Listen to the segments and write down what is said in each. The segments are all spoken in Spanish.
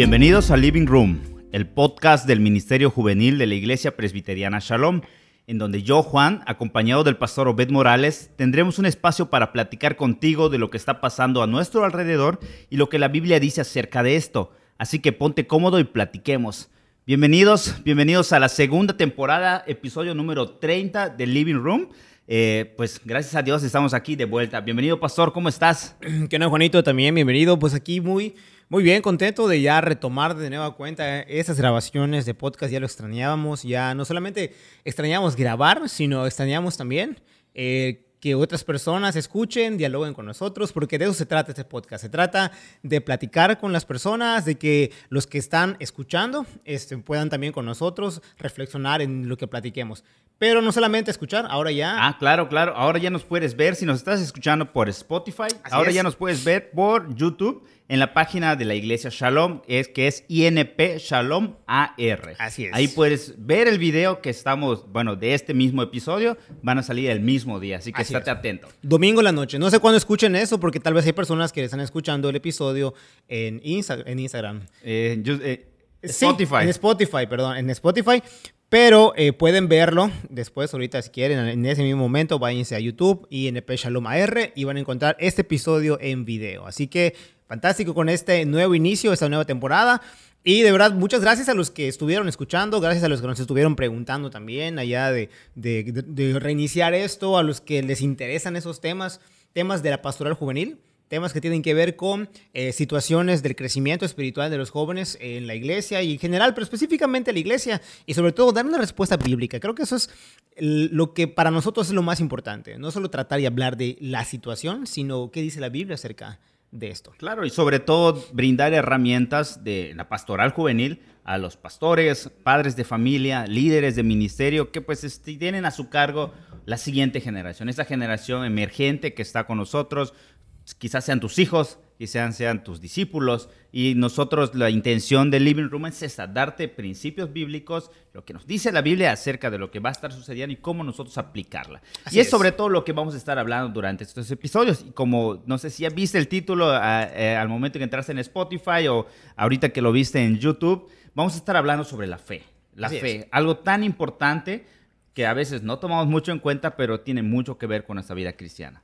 Bienvenidos a Living Room, el podcast del Ministerio Juvenil de la Iglesia Presbiteriana Shalom, en donde yo, Juan, acompañado del pastor Obed Morales, tendremos un espacio para platicar contigo de lo que está pasando a nuestro alrededor y lo que la Biblia dice acerca de esto. Así que ponte cómodo y platiquemos. Bienvenidos, bienvenidos a la segunda temporada, episodio número 30 de Living Room. Eh, pues gracias a Dios estamos aquí de vuelta. Bienvenido, pastor, ¿cómo estás? ¿Qué onda, Juanito? También bienvenido. Pues aquí muy, muy bien, contento de ya retomar de nueva cuenta esas grabaciones de podcast. Ya lo extrañábamos, ya no solamente extrañábamos grabar, sino extrañábamos también eh, que otras personas escuchen, dialoguen con nosotros, porque de eso se trata este podcast. Se trata de platicar con las personas, de que los que están escuchando este, puedan también con nosotros reflexionar en lo que platiquemos. Pero no solamente escuchar, ahora ya. Ah, claro, claro. Ahora ya nos puedes ver. Si nos estás escuchando por Spotify, ahora ya nos puedes ver por YouTube en la página de la iglesia Shalom, es, que es INP Shalom AR. Así es. Ahí puedes ver el video que estamos, bueno, de este mismo episodio, van a salir el mismo día, así que estate atento. Domingo en la noche. No sé cuándo escuchen eso, porque tal vez hay personas que están escuchando el episodio en, en Instagram. Eh, eh, Spotify. en Spotify, perdón, en Spotify. Pero eh, pueden verlo después, ahorita si quieren, en ese mismo momento, váyanse a YouTube y en Shalom AR y van a encontrar este episodio en video. Así que fantástico con este nuevo inicio, esta nueva temporada. Y de verdad, muchas gracias a los que estuvieron escuchando, gracias a los que nos estuvieron preguntando también allá de, de reiniciar esto, a los que les interesan esos temas, temas de la pastoral juvenil temas que tienen que ver con eh, situaciones del crecimiento espiritual de los jóvenes en la iglesia y en general, pero específicamente la iglesia y sobre todo dar una respuesta bíblica. Creo que eso es lo que para nosotros es lo más importante, no solo tratar y hablar de la situación, sino qué dice la Biblia acerca de esto. Claro, y sobre todo brindar herramientas de la pastoral juvenil a los pastores, padres de familia, líderes de ministerio que pues este, tienen a su cargo la siguiente generación, esa generación emergente que está con nosotros, quizás sean tus hijos, quizás sean tus discípulos. Y nosotros la intención del Living Room es esa, darte principios bíblicos, lo que nos dice la Biblia acerca de lo que va a estar sucediendo y cómo nosotros aplicarla. y es, sobre todo lo que vamos a estar hablando durante estos episodios. Y como, no sé si ya viste el título eh, al momento que entraste en Spotify o ahorita que lo viste en YouTube, vamos a estar hablando sobre la fe. La fe, algo tan importante que a veces no tomamos mucho en cuenta, pero tiene mucho que ver con nuestra vida cristiana.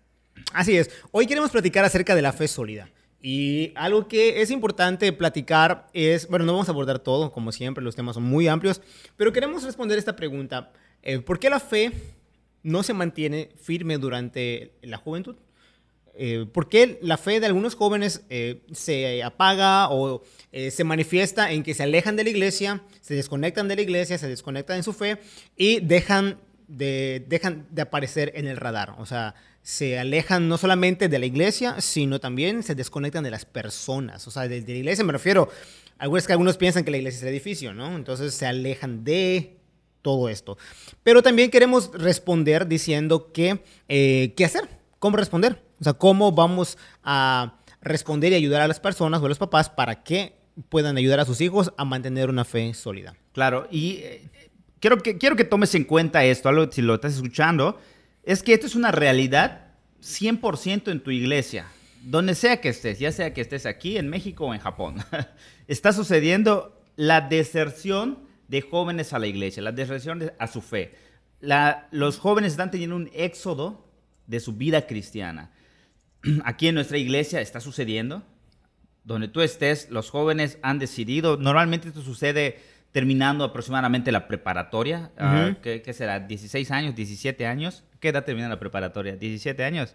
Así es. Hoy queremos platicar acerca de la fe sólida. Y algo que es importante platicar es, bueno, no vamos a abordar todo, como siempre, los temas son muy amplios, pero queremos responder esta pregunta. Eh, ¿Por qué la fe no se mantiene firme durante la juventud? Eh, ¿Por qué la fe de algunos jóvenes eh, se apaga o se manifiesta en que se alejan de la iglesia, se desconectan de la iglesia, se desconectan en su fe y dejan de, dejan de aparecer en el radar? O sea, se alejan no solamente de la iglesia, sino también se desconectan de las personas. O sea, de, la iglesia me refiero, algunos que algunos piensan que la iglesia es el edificio, ¿no? Entonces se alejan de todo esto. Pero también queremos responder diciendo que, eh, ¿qué hacer? ¿Cómo responder? O sea, ¿cómo vamos a responder y ayudar a las personas o a los papás para que puedan ayudar a sus hijos a mantener una fe sólida? Claro, y eh, quiero, que, quiero que tomes en cuenta esto, algo si lo estás escuchando es que esto es una realidad 100% en tu iglesia, donde sea que estés, ya sea que estés aquí en México o en Japón. Está sucediendo la deserción de jóvenes a la iglesia, la deserción a su fe. los jóvenes están teniendo un éxodo de su vida cristiana. Aquí en nuestra iglesia está sucediendo, donde tú estés, los jóvenes han decidido, normalmente esto sucede terminando aproximadamente la preparatoria, ah, ¿qué, será? ¿16 años, 17 años? ¿Qué edad termina la preparatoria? ¿17 años?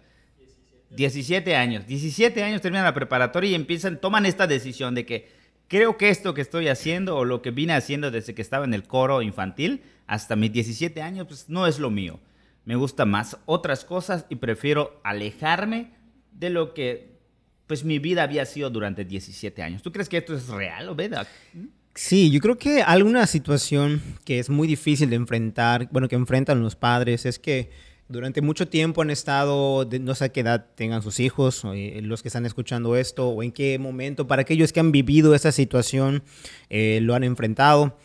17. años. 17 años terminan la preparatoria y empiezan, toman esta decisión de que creo que esto que estoy haciendo o lo que vine haciendo desde que estaba en el coro infantil hasta mis 17 años, pues no es lo mío. Me gusta más otras cosas y prefiero alejarme de lo que pues mi vida había sido durante 17 años. ¿Tú crees que esto es real o verdad? Sí, yo creo que alguna situación que es muy difícil de enfrentar, bueno, que enfrentan los padres, es que durante mucho tiempo han estado, no sé qué edad tengan sus hijos, eh, los que están escuchando esto, o en qué momento, para aquellos que han vivido esa situación, eh, lo han enfrentado,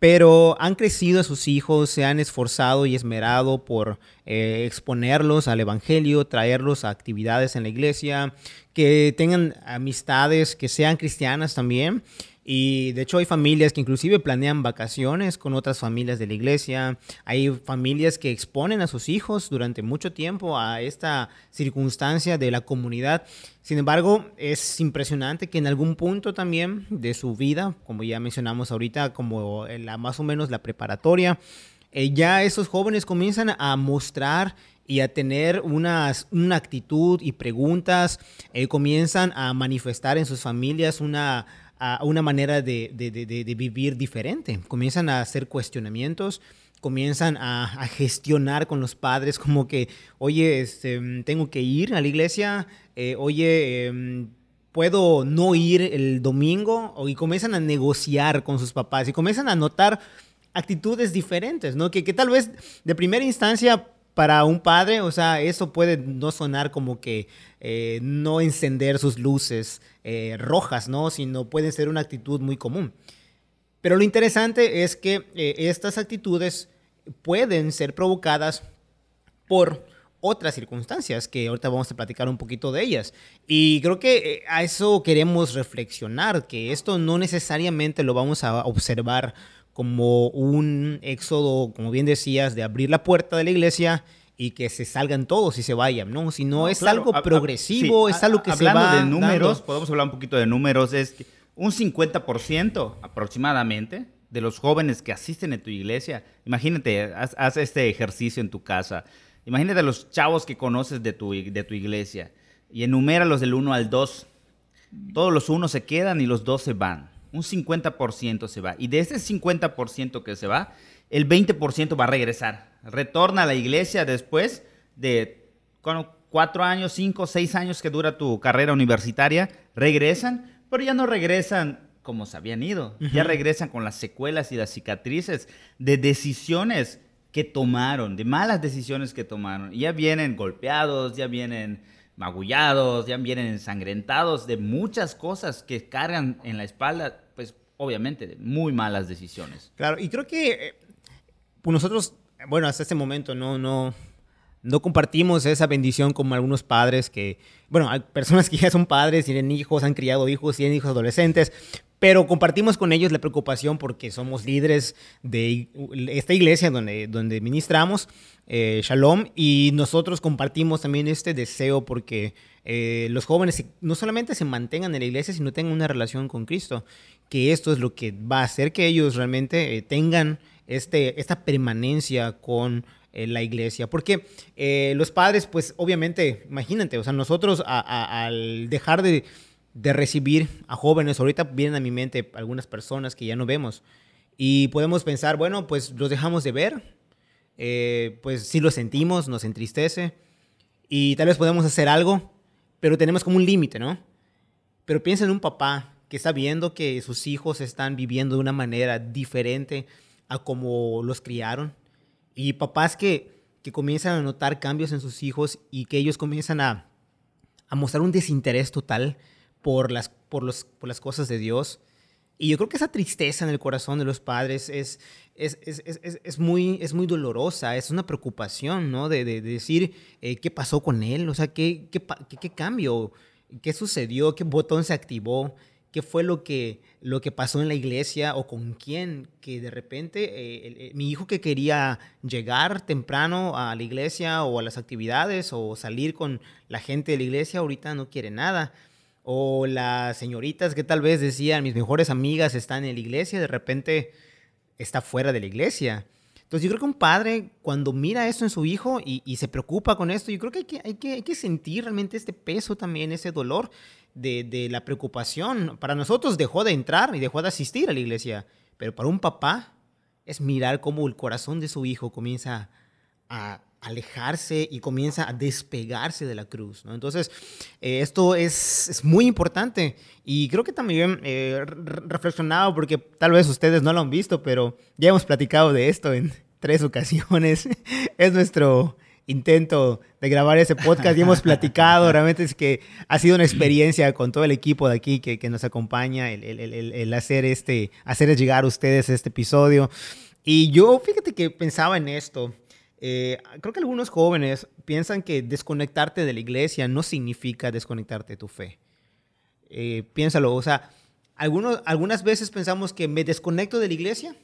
pero han crecido a sus hijos, se han esforzado y esmerado por eh, exponerlos al Evangelio, traerlos a actividades en la iglesia, que tengan amistades que sean cristianas también. Y de hecho hay familias que inclusive planean vacaciones con otras familias de la iglesia. Hay familias que exponen a sus hijos durante mucho tiempo a esta circunstancia de la comunidad. Sin embargo, es impresionante que en algún punto también de su vida, como ya mencionamos ahorita, como la, más o menos la preparatoria, eh, ya esos jóvenes comienzan a mostrar y a tener unas, una actitud y preguntas, eh, comienzan a manifestar en sus familias una a una manera de, de, de, vivir diferente. Comienzan a hacer cuestionamientos, comienzan a, gestionar con los padres como que, oye, este, tengo que ir a la iglesia, eh, oye, em, puedo no ir el domingo, y comienzan a negociar con sus papás y comienzan a notar actitudes diferentes, ¿no? Que, que tal vez de primera instancia para un padre, o sea, eso puede no sonar como que eh, no encender sus luces eh, rojas, ¿no? Sino puede ser una actitud muy común. Pero lo interesante es que eh, estas actitudes pueden ser provocadas por otras circunstancias que ahorita vamos a platicar un poquito de ellas. Y creo que a eso queremos reflexionar, que esto no necesariamente lo vamos a observar como un éxodo, como bien decías, de abrir la puerta de la iglesia y que se salgan todos y se vayan, ¿no? Si no, es algo progresivo, es algo que se va de números, podemos hablar un poquito de números, es que un 50% aproximadamente de los jóvenes que asisten a tu iglesia, imagínate, haz, este ejercicio en tu casa, imagínate los chavos que conoces de tu, de tu iglesia y enuméralos del 1 al 2. Todos los unos se quedan y los dos se van un 50% se va. Y de ese 50% que se va, el 20% va a regresar. Retorna a la iglesia después de cuatro años, cinco, seis años que dura tu carrera universitaria. Regresan, pero ya no regresan como se habían ido. Ya regresan con las secuelas y las cicatrices de decisiones que tomaron, de malas decisiones que tomaron. ya vienen golpeados, ya vienen magullados, ya vienen ensangrentados de muchas cosas que cargan en la espalda, pues obviamente de muy malas decisiones. Claro, y creo que eh, pues nosotros, bueno, hasta este momento no, no, no compartimos esa bendición como algunos padres que, bueno, hay personas que ya son padres, tienen hijos, han criado hijos, tienen hijos adolescentes, pero compartimos con ellos la preocupación porque somos líderes de esta iglesia donde, donde ministramos, eh, Shalom, y nosotros compartimos también este deseo porque eh, los jóvenes no solamente se mantengan en la iglesia, sino tengan una relación con Cristo, que esto es lo que va a hacer que ellos realmente eh, tengan este, esta permanencia con la iglesia. Porque los padres, pues obviamente, imagínate, o sea, nosotros al dejar de de recibir a jóvenes. Ahorita vienen a mi mente algunas personas que ya no vemos. Y podemos pensar, bueno, pues los dejamos de ver. Eh, pues sí lo sentimos, nos entristece. Y tal vez podemos hacer algo, pero tenemos como un límite, ¿no? Pero piensa en un papá que está viendo que sus hijos están viviendo de una manera diferente a como los criaron. Y papás que, que comienzan a notar cambios en sus hijos y que ellos comienzan a, a mostrar un desinterés total por las, por los, por las cosas de Dios. Y yo creo que esa tristeza en el corazón de los padres es, es, es, es muy, es muy dolorosa, es una preocupación, ¿no? De, de, decir eh, qué pasó con él, o sea, qué, qué, qué, cambio, qué sucedió, qué botón se activó, qué fue lo que, lo que pasó en la iglesia o con quién, que de repente eh, eh, mi hijo que quería llegar temprano a la iglesia o a las actividades o salir con la gente de la iglesia, ahorita no quiere nada o las señoritas que tal vez decían, mis mejores amigas están en la iglesia, de repente está fuera de la iglesia. Entonces yo creo que un padre cuando mira eso en su hijo y, se preocupa con esto, yo creo que hay, que que hay que sentir realmente este peso también, ese dolor de, de la preocupación. Para nosotros dejó de entrar y dejó de asistir a la iglesia, pero para un papá es mirar cómo el corazón de su hijo comienza a, alejarse y comienza a despegarse de la cruz. ¿no? Entonces, eh, esto es, es, muy importante y creo que también eh, reflexionado, porque tal vez ustedes no lo han visto, pero ya hemos platicado de esto en tres ocasiones. es nuestro intento de grabar ese podcast y hemos platicado, realmente es que ha sido una experiencia con todo el equipo de aquí que, que nos acompaña, el, el, el, el, hacer este, hacer llegar a ustedes este episodio. Y yo, fíjate que pensaba en esto, eh, creo que algunos jóvenes piensan que desconectarte de la iglesia no significa desconectarte de tu fe. Eh, piénsalo, o sea, algunos, algunas veces pensamos que me desconecto de la iglesia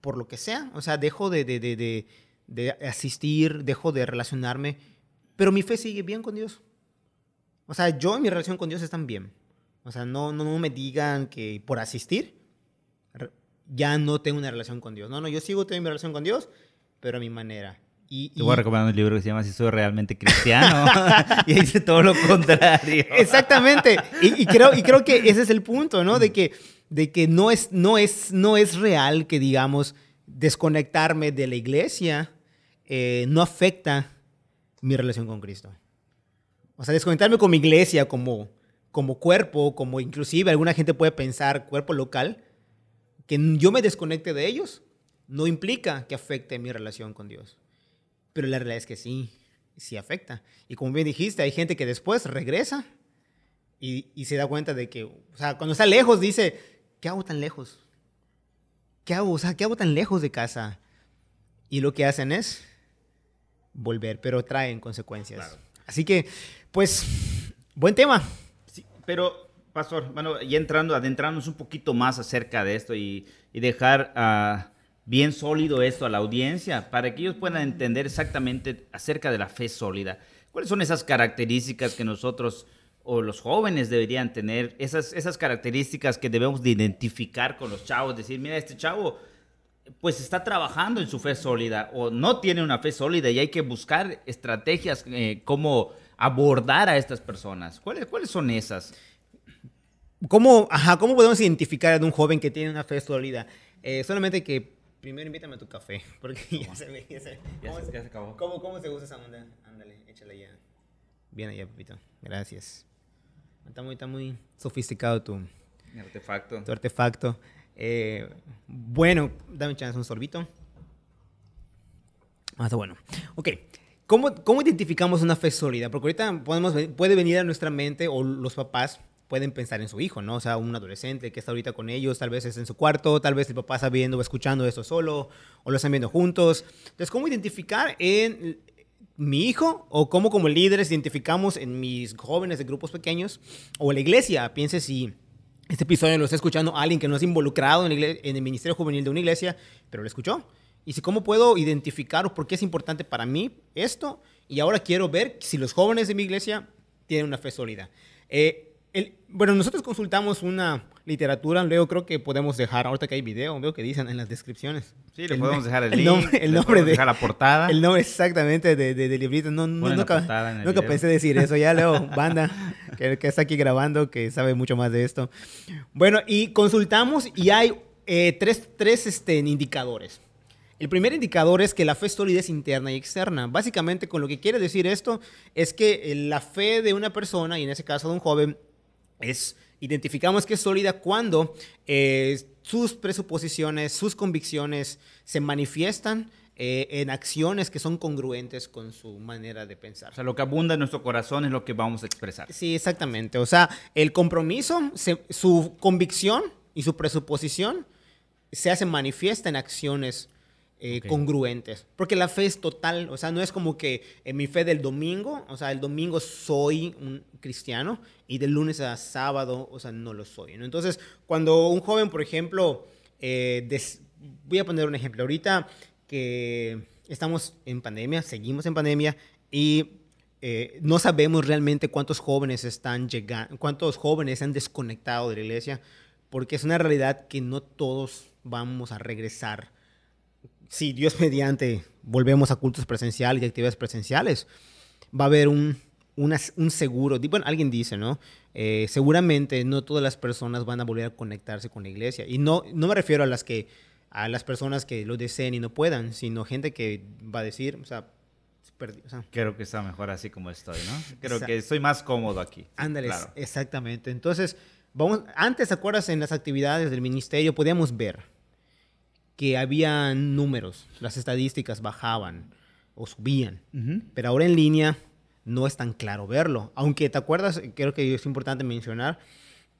por lo que sea, o sea, dejo de, de, de, de asistir, dejo de relacionarme, pero mi fe sigue bien con Dios. O sea, yo y mi relación con Dios están bien. O sea, no, no, no me digan que por asistir ya no tengo una relación con Dios. No, no, yo sigo teniendo mi relación con Dios, pero a mi manera. Y, Te voy a recomendar un libro que se llama Si soy realmente cristiano. y dice todo lo contrario. Exactamente. Y, creo, y creo que ese es el punto, ¿no? De que, de que no, es, no, es, no es real que, digamos, desconectarme de la iglesia eh, no afecta mi relación con Cristo. O sea, desconectarme con mi iglesia como, como cuerpo, como inclusive alguna gente puede pensar cuerpo local, que yo me desconecte de ellos, no implica que afecte mi relación con Dios. Pero la realidad es que sí, sí afecta. Y como bien dijiste, hay gente que después regresa y, y se da cuenta de que, o sea, cuando está lejos dice, ¿qué hago tan lejos? ¿Qué hago? O sea, ¿qué hago tan lejos de casa? Y lo que hacen es volver, pero traen consecuencias. Así que, pues, buen tema. Sí, pero, Pastor, bueno, ya entrando, adentrarnos un poquito más acerca de esto y, y dejar a bien sólido esto a la audiencia para que ellos puedan entender exactamente acerca de la fe sólida. ¿Cuáles son esas características que nosotros o los jóvenes deberían tener? Esas, esas características que debemos de identificar con los chavos. Decir, mira, este chavo pues está trabajando en su fe sólida o no tiene una fe sólida y hay que buscar estrategias eh, como abordar a estas personas. ¿Cuáles, ¿Cuáles son esas? ¿Cómo, ajá, ¿Cómo podemos identificar a un joven que tiene una fe sólida? Eh, solamente que Primero invítame a tu café, porque ya se ve, ya se, ¿Cómo, ya se, ya se acabó. ¿cómo, ¿Cómo se usa esa onda? Ándale, échale ya. Bien allá, Pepito. Gracias. Está muy, está muy sofisticado tu artefacto. Tu artefacto. Eh, bueno, dame chance un sorbito. Ah, está bueno. Ok. ¿Cómo, ¿Cómo identificamos una fe sólida? Porque ahorita podemos, puede venir a nuestra mente o los papás pueden pensar en su hijo, ¿no? O sea, un adolescente que está ahorita con ellos, tal vez es en su cuarto, tal vez el papá está viendo o escuchando esto solo, o lo están viendo juntos. Entonces, ¿cómo identificar en mi hijo o cómo como líderes identificamos en mis jóvenes de grupos pequeños o en la iglesia? Piense si este episodio lo está escuchando alguien que no es involucrado en, el ministerio juvenil de una iglesia, pero lo escuchó. Y si cómo puedo identificar o por qué es importante para mí esto. Y ahora quiero ver si los jóvenes de mi iglesia tienen una fe sólida. Eh, bueno, nosotros consultamos una literatura, luego creo que podemos dejar, ahorita que hay video, veo que dicen en las descripciones. Sí, le podemos dejar el, link, nombre, el nombre de, dejar la portada. El nombre exactamente de, de, librito. No, nunca, nunca pensé decir eso. Ya leo, banda, que, que, está aquí grabando, que sabe mucho más de esto. Bueno, y consultamos y hay eh, tres, tres este, indicadores. El primer indicador es que la fe es solidez interna y externa. Básicamente, con lo que quiere decir esto, es que eh, la fe de una persona, y en ese caso de un joven, es, identificamos que es sólida cuando eh, sus presuposiciones, sus convicciones se manifiestan eh, en acciones que son congruentes con su manera de pensar. O sea, lo que abunda en nuestro corazón es lo que vamos a expresar. Sí, exactamente. O sea, el compromiso, su convicción y su presuposición se hace manifiesta en acciones eh, congruentes. Porque la fe es total, o sea, no es como que en mi fe del domingo, o sea, el domingo soy un cristiano y del lunes a sábado, o sea, no lo soy. ¿no? Entonces, cuando un joven, por ejemplo, eh, voy a poner un ejemplo, ahorita que estamos en pandemia, seguimos en pandemia y eh, no sabemos realmente cuántos jóvenes están llegando, cuántos jóvenes han desconectado de la iglesia, porque es una realidad que no todos vamos a regresar si Dios mediante volvemos a cultos presenciales y actividades presenciales, va a haber un, un seguro. Bueno, alguien dice, ¿no? Eh, seguramente no todas las personas van a volver a conectarse con la iglesia. Y no, no me refiero a las que a las personas que lo deseen y no puedan, sino gente que va a decir, o sea, Creo que está mejor así como estoy, ¿no? Creo que estoy más cómodo aquí. Ándale, exactamente. Entonces, vamos, antes, ¿te acuerdas? En las actividades del ministerio podíamos ver que había números, las estadísticas bajaban o subían, pero ahora en línea no es tan claro verlo. Aunque te acuerdas, creo que es importante mencionar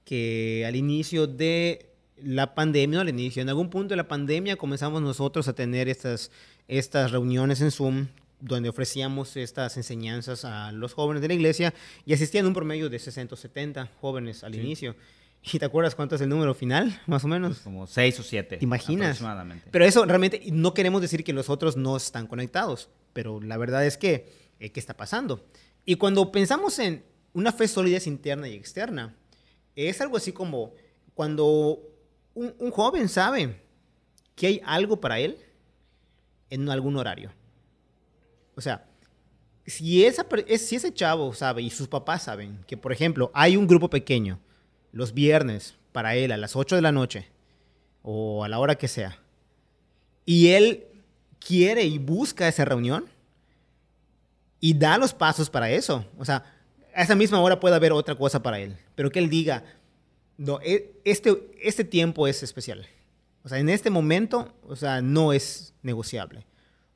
que al inicio de la pandemia, al inicio, en algún punto de la pandemia comenzamos nosotros a tener estas, estas reuniones en Zoom donde ofrecíamos estas enseñanzas a los jóvenes de la iglesia y asistían un promedio de 60 70 jóvenes al inicio. ¿Y te acuerdas cuánto es el número final, más o menos? Pues como seis o siete. ¿Te imaginas? Aproximadamente. Pero eso realmente no queremos decir que los otros no están conectados, pero la verdad es que, eh, ¿qué está pasando? Y cuando pensamos en una fe sólida es interna y externa, es algo así como cuando un, un joven sabe que hay algo para él en algún horario. O sea, si, esa, si ese chavo sabe y sus papás saben que, por ejemplo, hay un grupo pequeño los viernes para él a las 8 de la noche o a la hora que sea, y él quiere y busca esa reunión y da los pasos para eso, o sea, a esa misma hora puede haber otra cosa para él, pero que él diga, no, e- este, este tiempo es especial. O sea, en este momento, o sea, no es negociable.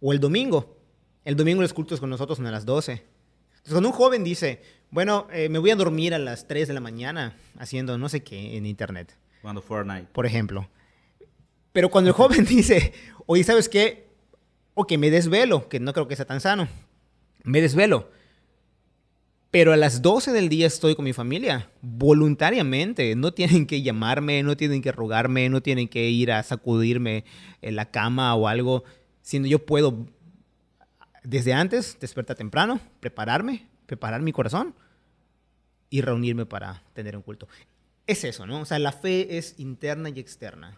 O el domingo. El domingo los cultos con nosotros son a las 12. Entonces, cuando un joven dice, bueno, eh, me voy a dormir a las 3 de la mañana haciendo no sé qué en internet, Cuando Fortnite. por ejemplo. Pero cuando el joven dice, oye, ¿sabes qué? Ok, me desvelo, que no creo que sea tan sano. Me desvelo. Pero a las 12 del día estoy con mi familia, voluntariamente. No tienen que llamarme, no tienen que rogarme, no tienen que ir a sacudirme en la cama o algo, sino yo puedo desde antes despertar temprano, prepararme, preparar mi corazón y reunirme para tener un culto. Es eso, ¿no? O sea, la fe es interna y externa.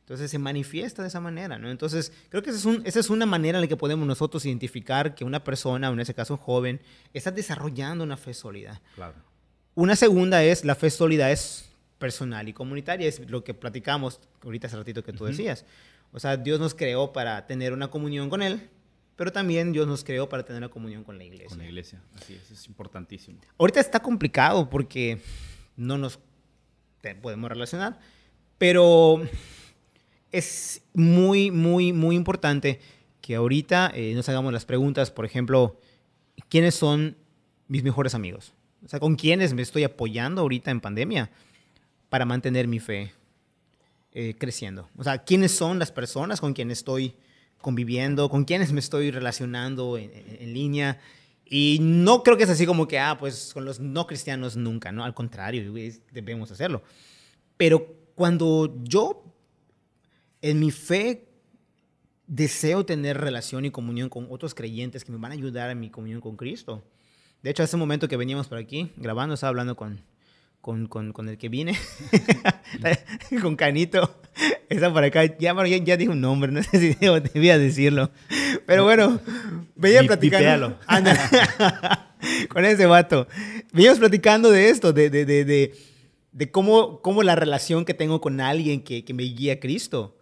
Entonces se manifiesta de esa manera, ¿no? Entonces creo que esa es, un- esa es una manera en la que podemos nosotros identificar que una persona, en ese caso un joven, está desarrollando una fe sólida. Claro. Una segunda es la fe sólida es personal y comunitaria, es lo que platicamos ahorita hace ratito que tú decías. O sea, Dios nos creó para tener una comunión con Él, pero también Dios nos creó para tener una comunión con la iglesia. Con la iglesia. Así es, es importantísimo. Ahorita está complicado porque no nos podemos relacionar, pero es muy, muy, muy importante que ahorita eh, nos hagamos las preguntas, por ejemplo, ¿quiénes son mis mejores amigos? O sea, ¿con quiénes me estoy apoyando ahorita en pandemia para mantener mi fe eh, creciendo? O sea, ¿quiénes son las personas con quienes estoy conviviendo? ¿Con quiénes me estoy relacionando en, en- en línea? Y no creo que es así como que, ah, pues con los no cristianos nunca, ¿no? Al contrario, debemos hacerlo. Pero cuando yo en mi fe deseo tener relación y comunión con otros creyentes que me van a ayudar en mi comunión con Cristo. De hecho, hace un momento que veníamos por aquí grabando, estaba hablando con, con, con, con el que vine, con Canito. Está por acá. Ya, bueno, ya, ya dije un nombre, no sé si debo- debía decirlo. Pero bueno, venía Vi- platicando. con ese vato. Veníamos platicando de esto, de, de, de, de, de cómo, cómo la relación que tengo con alguien que, que me guía a Cristo.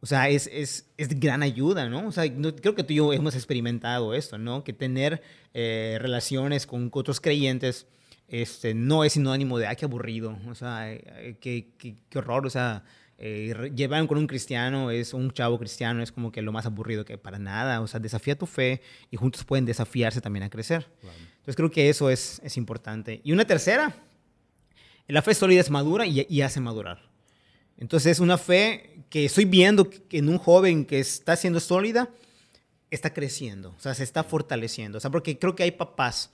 O sea, es, es, es de gran ayuda, ¿no? O sea, no- creo que tú y yo hemos experimentado esto, ¿no? Que tener eh, relaciones con otros creyentes este, no es sinónimo de, ay, qué aburrido, o sea, eh, qué, qué, qué horror, o sea, eh, llevar con un cristiano, es un chavo cristiano, es como que lo más aburrido que para nada, o sea, desafía tu fe y juntos pueden desafiarse también a crecer. Entonces creo que eso es, es importante. Y una tercera, la fe sólida es madura y, y hace madurar. Entonces es una fe que estoy viendo que en un joven que está siendo sólida, está creciendo, o sea, se está fortaleciendo. O sea, porque creo que hay papás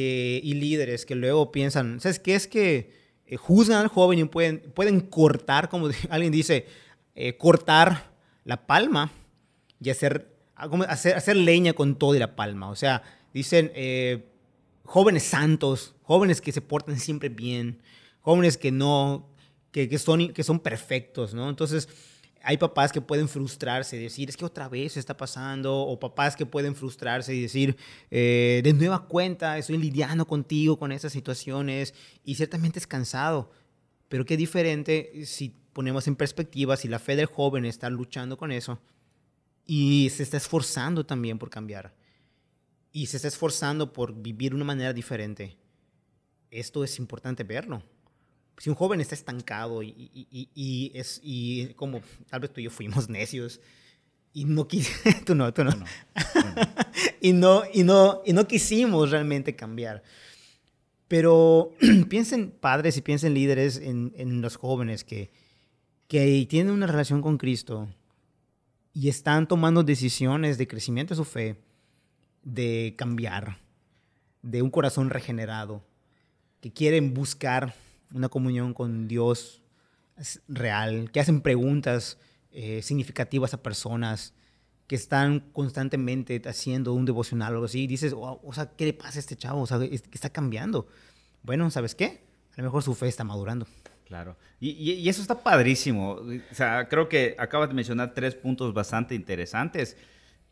y líderes que luego piensan, ¿sabes qué? Es que eh, juzgan al joven y pueden, pueden cortar, como alguien dice, eh, cortar la palma y hacer, ah, hacer, hacer leña con todo y la palma. O sea, dicen eh, jóvenes santos, jóvenes que se portan siempre bien, jóvenes que no, que, que son, que son perfectos, ¿no? Entonces, hay papás que pueden frustrarse y decir, es que otra vez está pasando, o papás que pueden frustrarse y decir, eh, de nueva cuenta, estoy lidiando contigo con esas situaciones y ciertamente es cansado, pero qué diferente si ponemos en perspectiva, si la fe del joven está luchando con eso y se está esforzando también por cambiar y se está esforzando por vivir de una manera diferente. Esto es importante verlo. Si un joven está estancado y, y- y- es y como tal vez tú y yo fuimos necios y no quis tú no, tú no. Bueno, bueno. y no y no y no quisimos realmente cambiar. Pero piensen padres y piensen líderes en, en los jóvenes que, que tienen una relación con Cristo y están tomando decisiones de crecimiento de su fe, de cambiar, de un corazón regenerado, que quieren buscar una comunión con Dios real, que hacen preguntas eh, significativas a personas, que están constantemente haciendo un devocional o algo así, y dices, o sea, ¿qué le pasa a este chavo? O sea, está cambiando. Bueno, ¿sabes qué? A lo mejor su fe está madurando. Claro. Y, y, eso está padrísimo. O sea, creo que acabas de mencionar tres puntos bastante interesantes.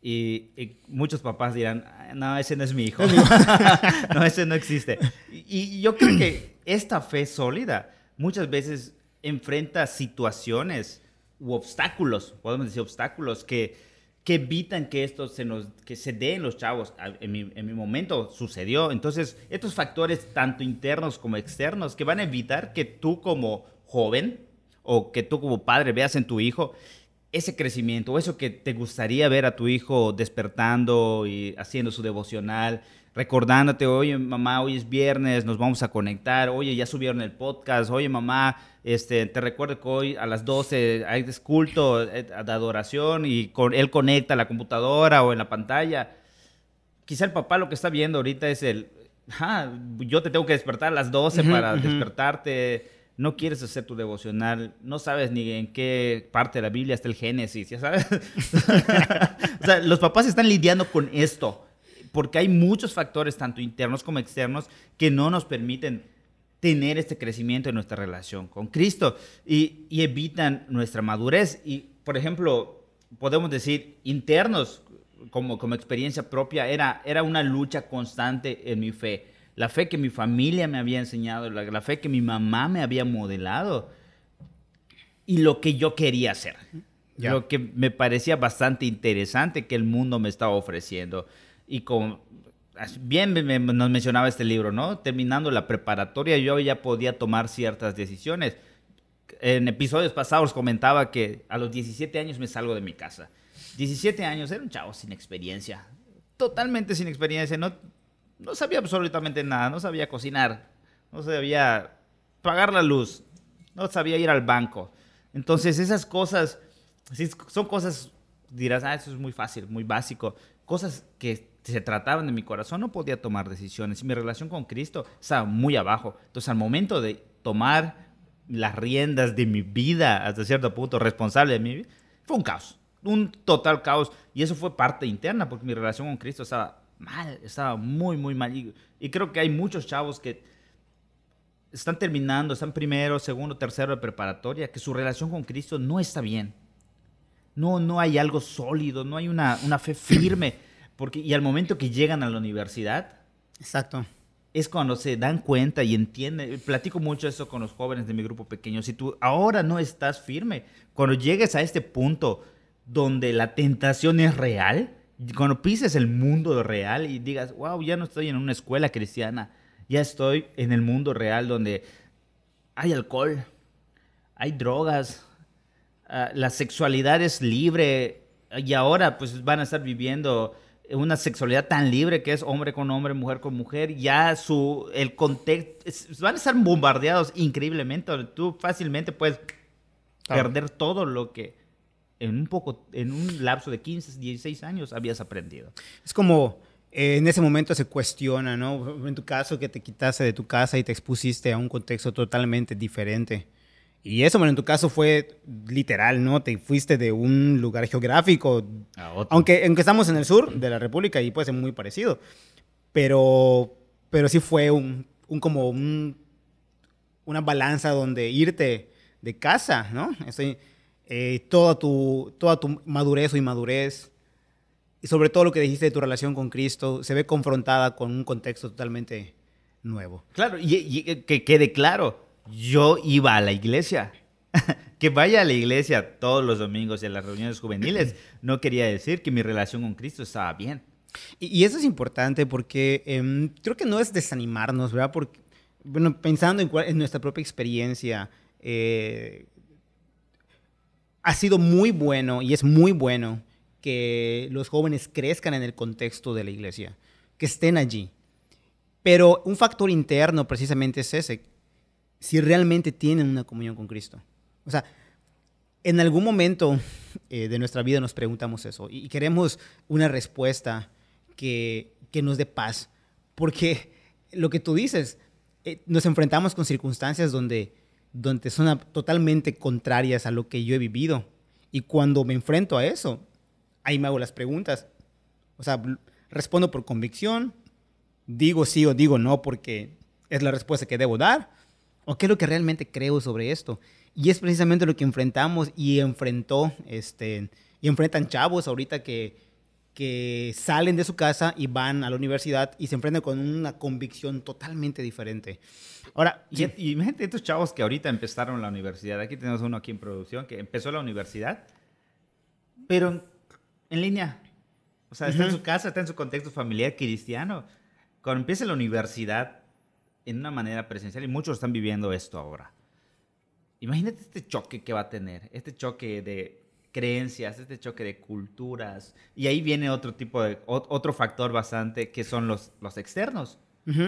Y, muchos papás dirán, no, ese no es mi hijo. no, ese no existe. Y, yo creo que esta fe sólida muchas veces enfrenta situaciones u obstáculos, podemos decir obstáculos, que, que evitan que esto se nos que se dé en los chavos. En mi, en mi, momento sucedió. Entonces, estos factores, tanto internos como externos, que van a evitar que tú como joven o que tú como padre veas en tu hijo ese crecimiento, eso que te gustaría ver a tu hijo despertando y haciendo su devocional, recordándote, oye mamá, hoy es viernes, nos vamos a conectar, oye, ya subieron el podcast, oye mamá, este, te recuerdo que hoy a las 12 hay culto eh, de adoración y con, él conecta a la computadora o en la pantalla. Quizá el papá lo que está viendo ahorita es el, ah, yo te tengo que despertar a las 12 para despertarte no quieres hacer tu devocional, no sabes ni en qué parte de la Biblia está el Génesis, ya sabes. o sea, los papás están lidiando con esto, porque hay muchos factores, tanto internos como externos, que no nos permiten tener este crecimiento en nuestra relación con Cristo y, evitan nuestra madurez. Y, por ejemplo, podemos decir internos, como, como experiencia propia, era, era una lucha constante en mi fe la fe que mi familia me había enseñado, la, fe que mi mamá me había modelado y lo que yo quería hacer. Lo que me parecía bastante interesante que el mundo me estaba ofreciendo. Y como bien nos mencionaba este libro, ¿no? Terminando la preparatoria yo ya podía tomar ciertas decisiones. En episodios pasados comentaba que a los 17 años me salgo de mi casa. 17 años, era un chavo sin experiencia, totalmente sin experiencia, no no sabía absolutamente nada, no sabía cocinar, no sabía pagar la luz, no sabía ir al banco. Entonces esas cosas, son cosas, dirás, ah, eso es muy fácil, muy básico, cosas que se trataban de mi corazón, no podía tomar decisiones. Y mi relación con Cristo estaba muy abajo. Entonces al momento de tomar las riendas de mi vida, hasta cierto punto, responsable de mi vida, fue un caos, un total caos. Y eso fue parte interna, porque mi relación con Cristo estaba mal, estaba muy, muy mal. Y, creo que hay muchos chavos que están terminando, están primero, segundo, tercero de preparatoria, que su relación con Cristo no está bien. No, no hay algo sólido, no hay una, una fe firme. Porque, y al momento que llegan a la universidad, Exacto. es cuando se dan cuenta y entienden. Platico mucho eso con los jóvenes de mi grupo pequeño. Si tú ahora no estás firme, cuando llegues a este punto donde la tentación es real, cuando pises el mundo real y digas, wow, ya no estoy en una escuela cristiana, ya estoy en el mundo real donde hay alcohol, hay drogas, ah, la sexualidad es libre y ahora pues van a estar viviendo una sexualidad tan libre que es hombre con hombre, mujer con mujer, ya su, el contexto, van a estar bombardeados increíblemente, tú fácilmente puedes perder todo lo que en un poco, en un lapso de 15, 16 años habías aprendido. Es como eh, en ese momento se cuestiona, ¿no? En tu caso que te quitaste de tu casa y te expusiste a un contexto totalmente diferente. Y eso, bueno, en tu caso fue literal, ¿no? Te fuiste de un lugar geográfico, aunque, aunque estamos en el sur de la República y puede ser muy parecido, pero, pero sí fue un, un como un, una balanza donde irte de casa, ¿no? Estoy, eh, toda, tu, toda tu madurez o inmadurez, y sobre todo lo que dijiste de tu relación con Cristo, se ve confrontada con un contexto totalmente nuevo. Claro, y, que quede claro, yo iba a la iglesia. que vaya a la iglesia todos los domingos y a las reuniones juveniles no quería decir que mi relación con Cristo estaba bien. Y, eso es importante porque em, creo que no es desanimarnos, ¿verdad? Porque, bueno, pensando en, en nuestra propia experiencia, eh, ha sido muy bueno y es muy bueno que los jóvenes crezcan en el contexto de la iglesia, que estén allí. Pero un factor interno precisamente es ese, si realmente tienen una comunión con Cristo. O sea, en algún momento eh, de nuestra vida nos preguntamos eso y queremos una respuesta que, que nos dé paz, porque lo que tú dices, eh, nos enfrentamos con circunstancias donde, donde son totalmente contrarias a lo que yo he vivido. Y cuando me enfrento a eso, ahí me hago las preguntas. O sea, respondo por convicción, digo sí o digo no porque es la respuesta que debo dar, o qué es lo que realmente creo sobre esto. Y es precisamente lo que enfrentamos y enfrentó, este, y enfrentan chavos ahorita que, que salen de su casa y van a la universidad y se enfrentan con una convicción totalmente diferente. Ahora, y, imagínate estos chavos que ahorita empezaron la universidad. Aquí tenemos uno aquí en producción que empezó la universidad, pero en línea. O sea, está en su casa, está en su contexto familiar cristiano. Cuando empieza la universidad en una manera presencial, y muchos están viviendo esto ahora. Imagínate este choque que va a tener, este choque de creencias, este choque de culturas. Y ahí viene otro tipo de, otro factor bastante que son los, los externos.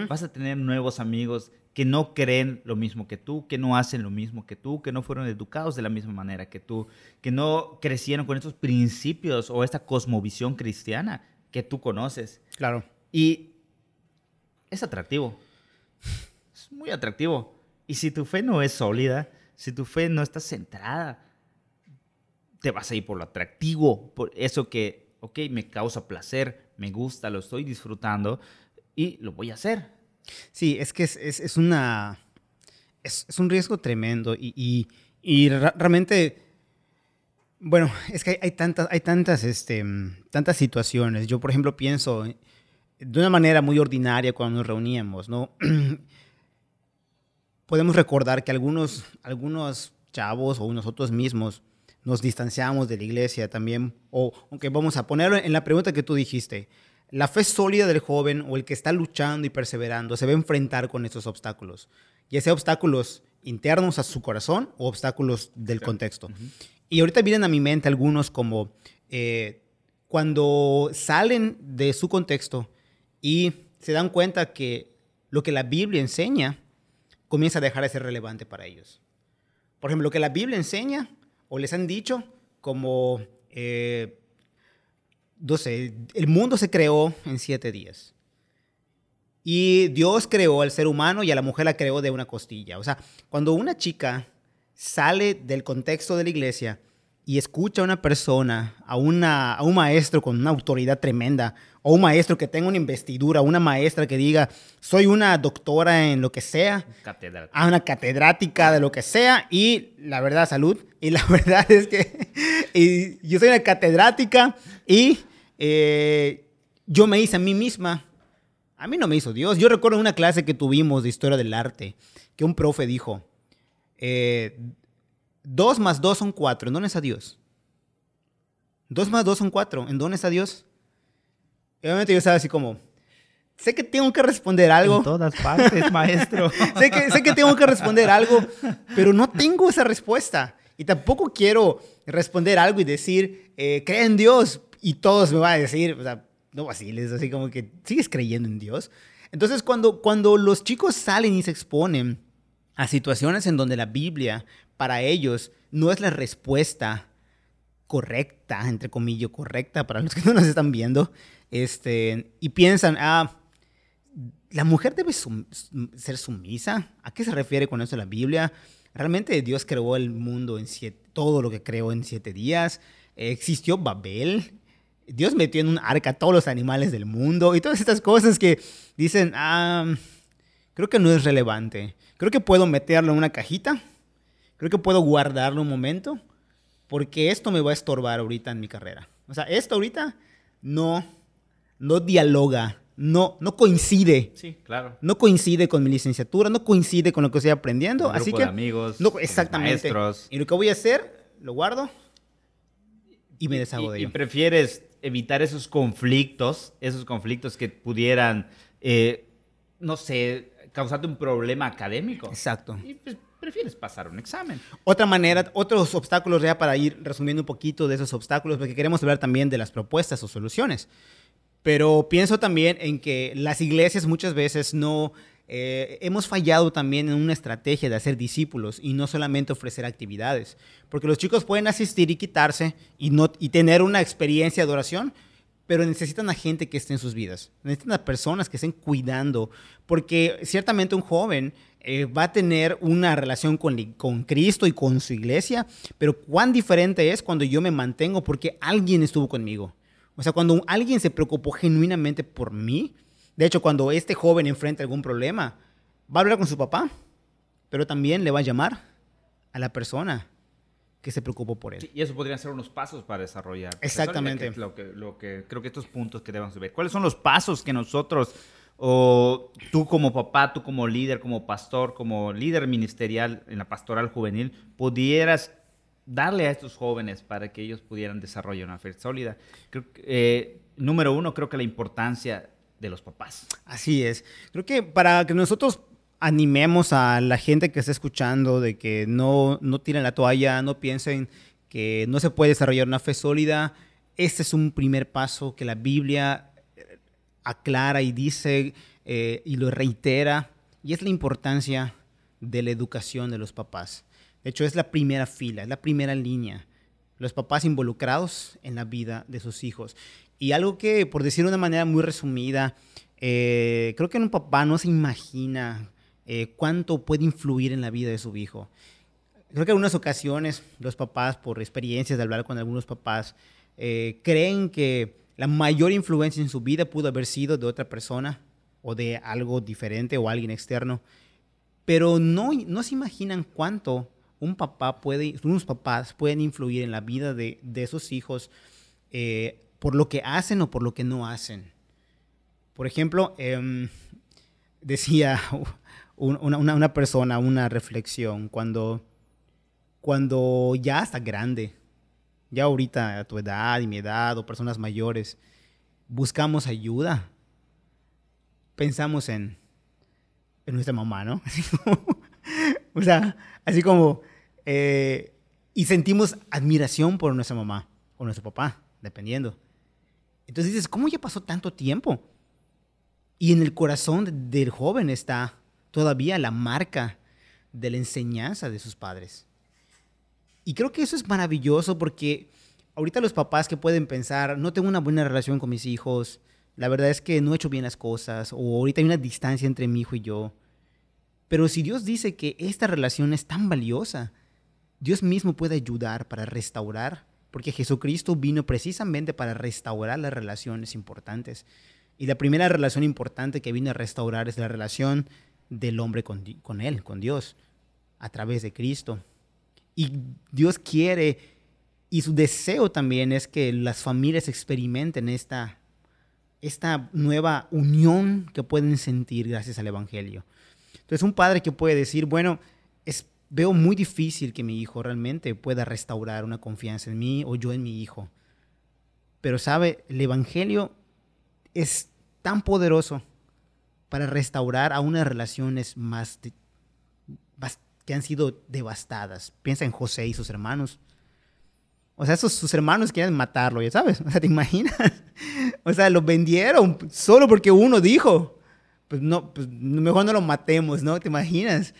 Vas a tener nuevos amigos que no creen lo mismo que tú, que no hacen lo mismo que tú, que no fueron educados de la misma manera que tú, que no crecieron con estos principios o esta cosmovisión cristiana que tú conoces. Claro. Y es atractivo. Es muy atractivo. Y si tu fe no es sólida, si tu fe no está centrada, te vas a ir por lo atractivo, por eso que, ok, me causa placer, me gusta, lo estoy disfrutando y lo voy a hacer. Sí, es que es, es, una. Es, un riesgo tremendo y, y, realmente. Bueno, es que hay, tantas, hay tantas, este, tantas situaciones. Yo, por ejemplo, pienso de una manera muy ordinaria cuando nos reuníamos, ¿no? Podemos recordar que algunos, algunos chavos o nosotros mismos nos distanciamos de la iglesia también, o aunque vamos a ponerlo en la pregunta que tú dijiste, la fe sólida del joven o el que está luchando y perseverando se va a enfrentar con esos obstáculos, ya sea obstáculos internos a su corazón o obstáculos del contexto. Y ahorita vienen a mi mente algunos como eh, cuando salen de su contexto y se dan cuenta que lo que la Biblia enseña comienza a dejar de ser relevante para ellos. Por ejemplo, lo que la Biblia enseña o les han dicho como eh, no sé, el mundo se creó en siete días. Y Dios creó al ser humano y a la mujer la creó de una costilla. O sea, cuando una chica sale del contexto de la iglesia y escucha a una persona, a, una, a un maestro con una autoridad tremenda, o un maestro que tenga una investidura, una maestra que diga, soy una doctora en lo que sea, a una catedrática de lo que sea, y la verdad, salud, y la verdad es que y yo soy una catedrática y eh, yo me hice a mí misma. A mí no me hizo Dios. Yo recuerdo una clase que tuvimos de historia del arte, que un profe dijo, eh, dos más dos son cuatro, ¿en dónde está Dios? Dos más dos son cuatro, ¿en dónde está Dios? obviamente yo estaba así como, sé que tengo que responder algo. En todas partes, maestro. sé, que, sé que tengo que responder algo, pero no tengo esa respuesta. Y tampoco quiero responder algo y decir, eh, cree en Dios, y todos me van a decir, o sea, no vaciles, así como que sigues creyendo en Dios. Entonces, cuando, cuando los chicos salen y se exponen a situaciones en donde la Biblia, para ellos, no es la respuesta correcta, entre comillas, correcta para los que no nos están viendo, este, y piensan, ah, la mujer debe ser sumisa. ¿A qué se refiere con eso la Biblia? Realmente Dios creó el mundo en siete, todo lo que creó en siete días. existió Babel, Dios metió en un arca a todos los animales del mundo y todas estas cosas que dicen, ah, creo que no es relevante. Creo que puedo meterlo en una cajita. Creo que puedo guardarlo un momento porque esto me va a estorbar ahorita en mi carrera. O sea, esto ahorita no, no dialoga, no, no coincide. Sí, claro. No coincide con mi licenciatura, no coincide con lo que estoy aprendiendo. así que, amigos, no, exactamente. Y lo que voy a hacer, lo guardo y me deshago de ello. Y prefieres evitar esos conflictos, esos conflictos que pudieran, eh, no sé, causarte un problema académico. Exacto. Y pues, prefieres pasar un examen. Otra manera, otros obstáculos ya para ir resumiendo un poquito de esos obstáculos, porque queremos hablar también de las propuestas o soluciones. Pero pienso también en que las iglesias muchas veces no eh, hemos fallado también en una estrategia de hacer discípulos y no solamente ofrecer actividades, porque los chicos pueden asistir y quitarse y, no, y tener una experiencia de oración, pero necesitan a gente que esté en sus vidas. Necesitan a personas que estén cuidando, porque ciertamente un joven eh, va a tener una relación con, con Cristo y con su iglesia, pero cuán diferente es cuando yo me mantengo porque alguien estuvo conmigo. O sea, cuando alguien se preocupó genuinamente por mí. De hecho, cuando este joven enfrenta algún problema, va a hablar con su papá, pero también le va a llamar a la persona que se preocupó por él. y eso podrían ser unos pasos para desarrollar. Exactamente. lo, que, lo que creo que estos puntos que debemos ver. ¿Cuáles son los pasos que nosotros, o tú como papá, tú como líder, como pastor, como líder ministerial en la pastoral juvenil, pudieras darle a estos jóvenes para que ellos pudieran desarrollar una fe sólida? Creo eh, número uno, creo que la importancia de los papás. Así es. Creo que para que nosotros animemos a la gente que está escuchando de que no, no tiren la toalla, no piensen que no se puede desarrollar una fe sólida. Este es un primer paso que la Biblia eh, aclara y dice eh, y lo reitera, y es la importancia de la educación de los papás. De hecho, es la primera fila, es la primera línea. Los papás involucrados en la vida de sus hijos. Y algo que, por decir de una manera muy resumida, eh, creo que un papá no se imagina eh, cuánto puede influir en la vida de su hijo. Creo que en algunas ocasiones los papás, por experiencias de hablar con algunos papás, eh, creen que la mayor influencia en su vida pudo haber sido de otra persona o de algo diferente o alguien externo, pero no, no se imaginan cuánto un papá puede, unos papás pueden influir en la vida de, de esos hijos eh, por lo que hacen o por lo que no hacen. Por ejemplo, em, decía una, persona, una reflexión, cuando, cuando ya está grande, ya ahorita a tu edad y mi edad o personas mayores, buscamos ayuda, pensamos en, en nuestra mamá, ¿no? o sea, así como, eh, y sentimos admiración por nuestra mamá o nuestro papá, dependiendo. Entonces dices, ¿cómo ya pasó tanto tiempo? Y en el corazón del joven está todavía la marca de la enseñanza de sus padres. Y creo que eso es maravilloso porque ahorita los papás que pueden pensar, no tengo una buena relación con mis hijos, la verdad es que no he hecho bien las cosas, o ahorita hay una distancia entre mi hijo y yo. Pero si Dios dice que esta relación es tan valiosa, Dios mismo puede ayudar para restaurar, porque Jesucristo vino precisamente para restaurar las relaciones importantes. Y la primera relación importante que vino a restaurar es la relación del hombre con, Él, con Dios, a través de Cristo. Y Dios quiere, y su deseo también es que las familias experimenten esta, esta nueva unión que pueden sentir gracias al Evangelio. Entonces un padre que puede decir, bueno, es, veo muy difícil que mi hijo realmente pueda restaurar una confianza en mí o yo en mi hijo. Pero sabe, el Evangelio es tan poderoso para restaurar a unas relaciones más, que han sido devastadas. Piensa en José y sus hermanos. O sea, esos, sus hermanos quieren matarlo, ya sabes. O sea, ¿te imaginas? O sea, lo vendieron solo porque uno dijo. Pues no, pues mejor no lo matemos, ¿no? ¿Te imaginas?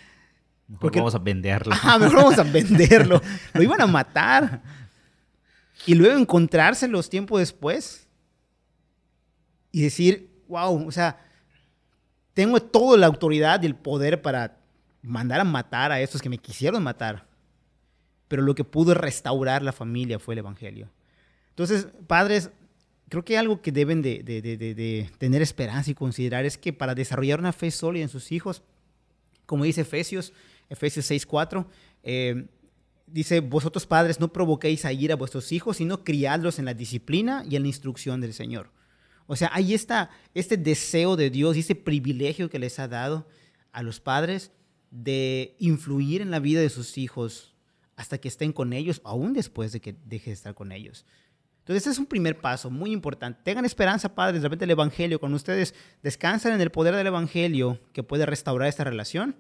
Mejor porque, vamos a venderlo. Ah, mejor vamos a venderlo. lo iban a matar. Y luego encontrárselos tiempo después. Y decir, wow, o sea, tengo toda la autoridad y el poder para mandar a matar a estos que me quisieron matar. Pero lo que pudo restaurar la familia fue el Evangelio. Entonces, padres, creo que algo que deben de, tener esperanza y considerar es que para desarrollar una fe sólida en sus hijos, como dice Efesios, Efesios 6.4, eh, dice, vosotros padres no provoquéis a ir a vuestros hijos, sino criadlos en la disciplina y en la instrucción del Señor. O sea, ahí está este deseo de Dios y este privilegio que les ha dado a los padres de influir en la vida de sus hijos hasta que estén con ellos, aún después de que deje de estar con ellos. Entonces, ese es un primer paso muy importante. Tengan esperanza, padres, de repente el Evangelio, cuando ustedes descansan en el poder del Evangelio que puede restaurar esta relación,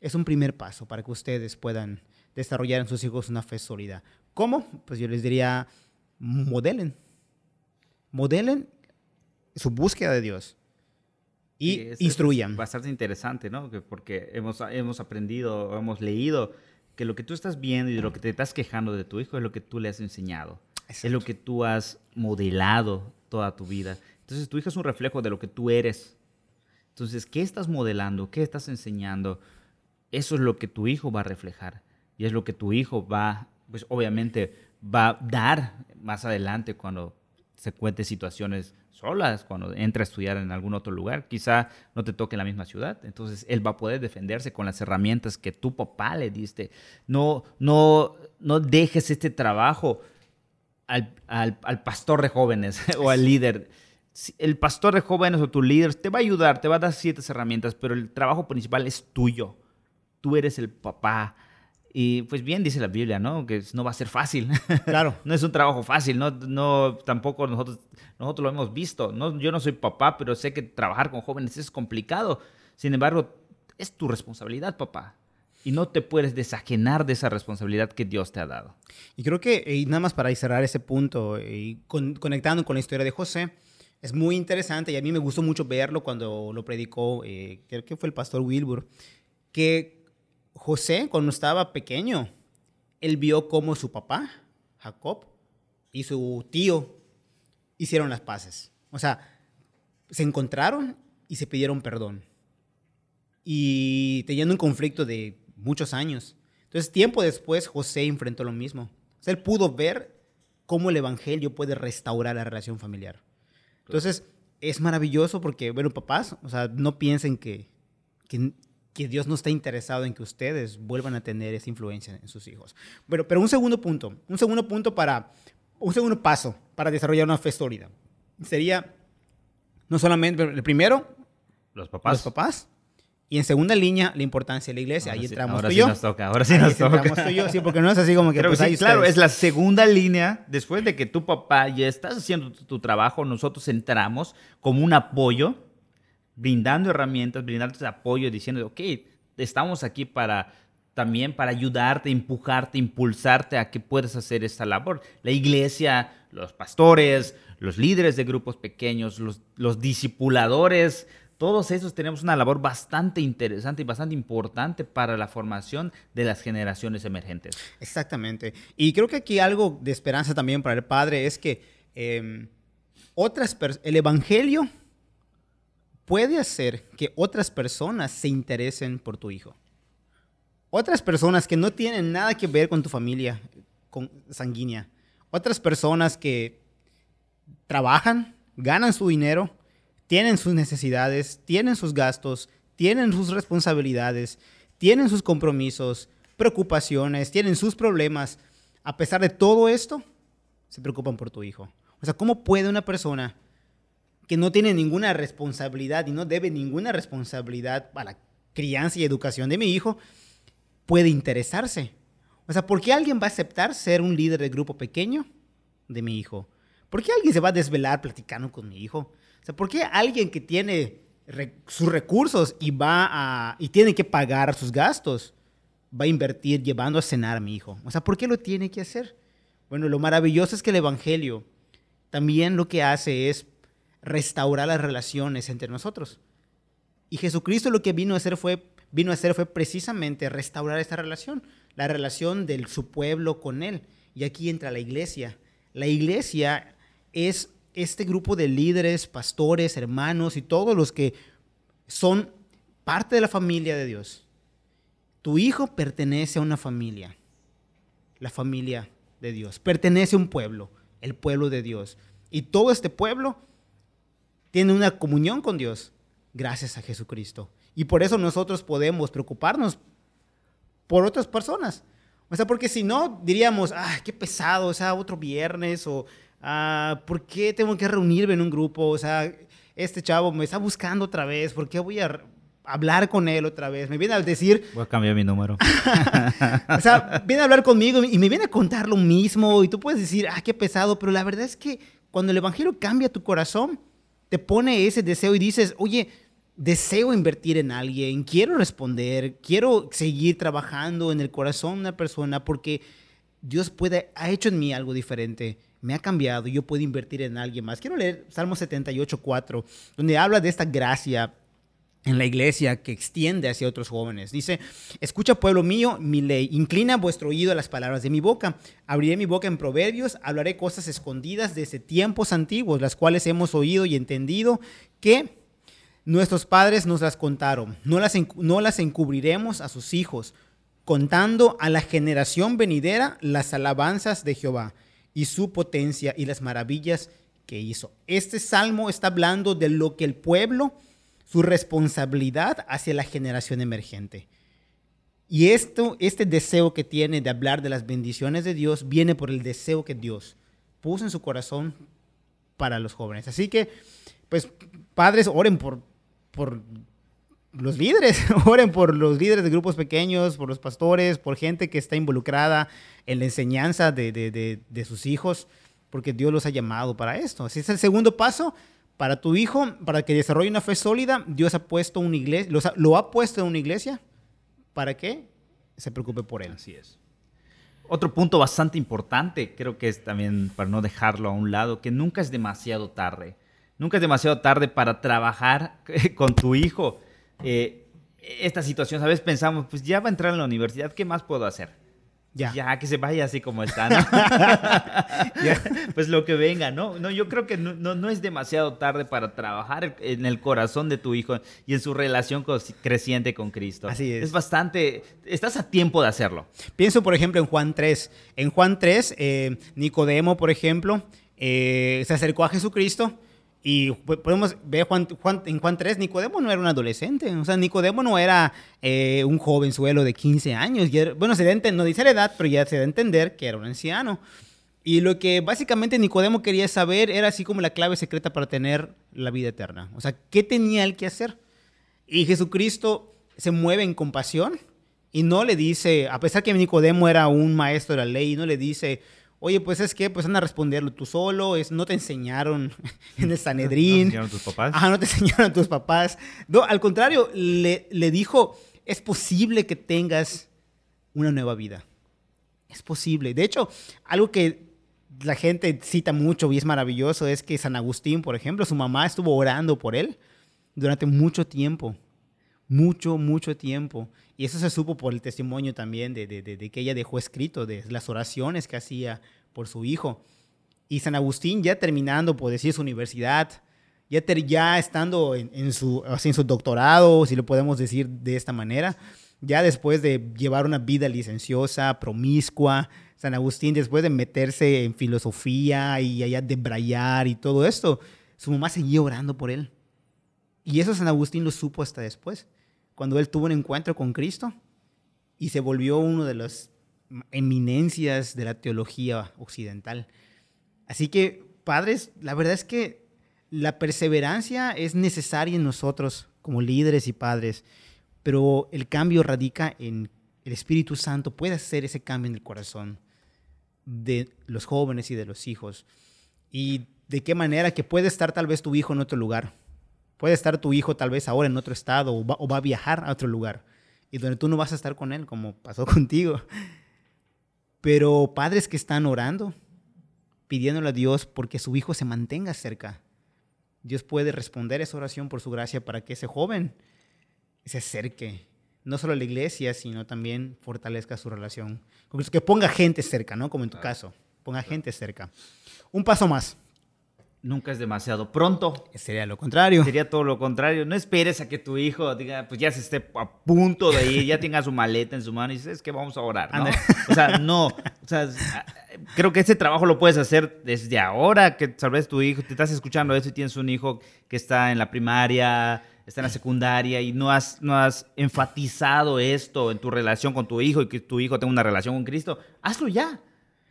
es un primer paso para que ustedes puedan desarrollar en sus hijos una fe sólida. ¿Cómo? Pues yo les diría, modelen. Modelen su búsqueda de Dios. Y instruyan. Es bastante interesante, ¿no? Porque hemos, hemos aprendido, hemos leído que lo que tú estás viendo y de lo que te estás quejando de tu hijo es lo que tú le has enseñado. Es lo que tú has modelado toda tu vida. Entonces tu hijo es un reflejo de lo que tú eres. Entonces, ¿qué estás modelando? ¿Qué estás enseñando? Eso es lo que tu hijo va a reflejar. Y es lo que tu hijo va, pues obviamente, va a dar más adelante cuando se cuente situaciones solas, cuando entre a estudiar en algún otro lugar. Quizá no te toque en la misma ciudad. Entonces, él va a poder defenderse con las herramientas que tu papá le diste. No, no, no dejes este trabajo al, al, al pastor de jóvenes o al líder el pastor de jóvenes o tu líder te va a ayudar, te va a dar ciertas herramientas, pero el trabajo principal es tuyo. Tú eres el papá. Y pues bien dice la Biblia, ¿no? Que no va a ser fácil. Claro. no es un trabajo fácil, no, no tampoco nosotros, nosotros lo hemos visto. No, yo no soy papá, pero sé que trabajar con jóvenes es complicado. Sin embargo, es tu responsabilidad, papá. Y no te puedes desajenar de esa responsabilidad que Dios te ha dado. Y creo que, y nada más para cerrar ese punto, y conectando con la historia de José, es muy interesante y a mí me gustó mucho verlo cuando lo predicó, eh, creo que fue el pastor Wilbur, que José, cuando estaba pequeño, él vio cómo su papá, Jacob, y su tío hicieron las paces. O sea, se encontraron y se pidieron perdón. Y teniendo un conflicto de muchos años. Entonces, tiempo después, José enfrentó lo mismo. O sea, él pudo ver cómo el Evangelio puede restaurar la relación familiar. Entonces, es maravilloso porque, bueno, papás, o sea, no piensen que, que, Dios no está interesado en que ustedes vuelvan a tener esa influencia en sus hijos. Pero, pero un segundo punto, un segundo punto para, un segundo paso para desarrollar una fe sólida sería no solamente, el primero, los papás. Los papás. Y en segunda línea, la importancia de la iglesia. Ahí entramos ahora tú sí yo. Nos toca, ahora sí nos toca. Entramos tú y yo, sí, porque no es así como que. Pues sí, claro, es la segunda línea. Después de que tu papá ya estás haciendo tu, trabajo, nosotros entramos como un apoyo, brindando herramientas, brindando ese apoyo, diciendo, ok, estamos aquí para también para ayudarte, empujarte, impulsarte a que puedas hacer esta labor. La iglesia, los pastores, los líderes de grupos pequeños, los, discipuladores todos esos tenemos una labor bastante interesante y bastante importante para la formación de las generaciones emergentes. Exactamente. Y creo que aquí algo de esperanza también para el Padre es que em, otras el Evangelio puede hacer que otras personas se interesen por tu hijo. Otras personas que no tienen nada que ver con tu familia con sanguínea. Otras personas que trabajan, ganan su dinero, tienen sus necesidades, tienen sus gastos, tienen sus responsabilidades, tienen sus compromisos, preocupaciones, tienen sus problemas. A pesar de todo esto, se preocupan por tu hijo. O sea, ¿cómo puede una persona que no tiene ninguna responsabilidad y no debe ninguna responsabilidad para la crianza y educación de mi hijo, puede interesarse? O sea, ¿por qué alguien va a aceptar ser un líder de grupo pequeño de mi hijo? ¿Por qué alguien se va a desvelar platicando con mi hijo? O sea, ¿por qué alguien que tiene sus recursos y va a y tiene que pagar sus gastos va a invertir llevando a cenar a mi hijo? O sea, ¿por qué lo tiene que hacer? Bueno, lo maravilloso es que el evangelio también lo que hace es restaurar las relaciones entre nosotros. Y Jesucristo lo que vino a hacer fue vino a hacer fue precisamente restaurar esta relación, la relación de su pueblo con él. Y aquí entra la iglesia. La iglesia es este grupo de líderes, pastores, hermanos y todos los que son parte de la familia de Dios. Tu hijo pertenece a una familia, la familia de Dios. Pertenece a un pueblo, el pueblo de Dios. Y todo este pueblo tiene una comunión con Dios gracias a Jesucristo. Y por eso nosotros podemos preocuparnos por otras personas. O sea, porque si no, diríamos, ah, qué pesado, o sea, otro viernes o Ah, ¿por qué tengo que reunirme en un grupo? O sea, este chavo me está buscando otra vez, ¿por qué voy a hablar con él otra vez? Me viene a decir... Voy a cambiar mi número. o sea, viene a hablar conmigo y me viene a contar lo mismo y tú puedes decir, ah, qué pesado, pero la verdad es que cuando el Evangelio cambia tu corazón, te pone ese deseo y dices, oye, deseo invertir en alguien, quiero responder, quiero seguir trabajando en el corazón de una persona porque Dios puede, ha hecho en mí algo diferente me ha cambiado yo puedo invertir en alguien más. Quiero leer Salmo 78, 4, donde habla de esta gracia en la iglesia que extiende hacia otros jóvenes. Dice, escucha pueblo mío mi ley, inclina vuestro oído a las palabras de mi boca, abriré mi boca en proverbios, hablaré cosas escondidas desde tiempos antiguos, las cuales hemos oído y entendido que nuestros padres nos las contaron, no las, no las encubriremos a sus hijos, contando a la generación venidera las alabanzas de Jehová y su potencia y las maravillas que hizo. Este salmo está hablando de lo que el pueblo su responsabilidad hacia la generación emergente. Y esto, este deseo que tiene de hablar de las bendiciones de Dios viene por el deseo que Dios puso en su corazón para los jóvenes. Así que, pues, padres, oren por, por los líderes, oren por los líderes de grupos pequeños, por los pastores, por gente que está involucrada en la enseñanza de, de, de sus hijos, porque Dios los ha llamado para esto. Así es el segundo paso, para tu hijo, para que desarrolle una fe sólida, Dios ha puesto una iglesia, lo, ha puesto en una iglesia para que se preocupe por él. Así es. Otro punto bastante importante, creo que es también para no dejarlo a un lado, que nunca es demasiado tarde. Nunca es demasiado tarde para trabajar con tu hijo. Eh, esta situación, a veces pensamos, pues ya va a entrar en la universidad, ¿qué más puedo hacer? Ya. que se vaya así como está, ¿no? Pues lo que venga, ¿no? No, yo creo que no, no, es demasiado tarde para trabajar en el corazón de tu hijo y en su relación creciente con Cristo. Así es. Es bastante, estás a tiempo de hacerlo. Pienso, por ejemplo, en Juan 3. En Juan 3, eh, Nicodemo, por ejemplo, eh, se acercó a Jesucristo y podemos ver Juan, en Juan 3, Nicodemo no era un adolescente. O sea, Nicodemo no era eh, un jovenzuelo de 15 años. bueno, se da, no dice la edad, pero ya se da a entender que era un anciano. Y lo que básicamente Nicodemo quería saber era así como la clave secreta para tener la vida eterna. O sea, ¿qué tenía él que hacer? Y Jesucristo se mueve en compasión y no le dice, a pesar que Nicodemo era un maestro de la ley, no le dice, Oye, pues es que, pues anda a responderlo tú solo, es, no te enseñaron en el Sanedrín. ¿No te enseñaron tus papás? Ajá, no te enseñaron tus papás. No, al contrario, le, le dijo, es posible que tengas una nueva vida. Es posible. De hecho, algo que la gente cita mucho y es maravilloso es que San Agustín, por ejemplo, su mamá estuvo orando por él durante mucho tiempo. Mucho, mucho tiempo. Y eso se supo por el testimonio también de, de, que ella dejó escrito, de las oraciones que hacía por su hijo. Y San Agustín ya terminando, por decir, su universidad, ya, ya estando en, su, en su doctorado, si lo podemos decir de esta manera, ya después de llevar una vida licenciosa, promiscua, San Agustín, después de meterse en filosofía y allá de brayar y todo esto, su mamá seguía orando por él. Y eso San Agustín lo supo hasta después cuando él tuvo un encuentro con Cristo y se volvió uno de las eminencias de la teología occidental. Así que, padres, la verdad es que la perseverancia es necesaria en nosotros como líderes y padres, pero el cambio radica en el Espíritu Santo puede hacer ese cambio en el corazón de los jóvenes y de los hijos. Y de qué manera que puede estar tal vez tu hijo en otro lugar, Puede estar tu hijo tal vez ahora en otro estado o va, a viajar a otro lugar y donde tú no vas a estar con él como pasó contigo. Pero padres que están orando, pidiéndole a Dios porque su hijo se mantenga cerca. Dios puede responder esa oración por su gracia para que ese joven se acerque, no solo a la iglesia, sino también fortalezca su relación. Que ponga gente cerca, ¿no? Como en tu caso, ponga gente cerca. Un paso más nunca es demasiado pronto. Sería lo contrario. Sería todo lo contrario. No esperes a que tu hijo diga, pues ya se esté a punto de ir, ya tenga su maleta en su mano y dices, es que vamos a orar, ¿no? O sea, no. O sea, creo que ese trabajo lo puedes hacer desde ahora, que tal vez tu hijo, te estás escuchando eso y tienes un hijo que está en la primaria, está en la secundaria y no has, no has enfatizado esto en tu relación con tu hijo y que tu hijo tenga una relación con Cristo, hazlo ya.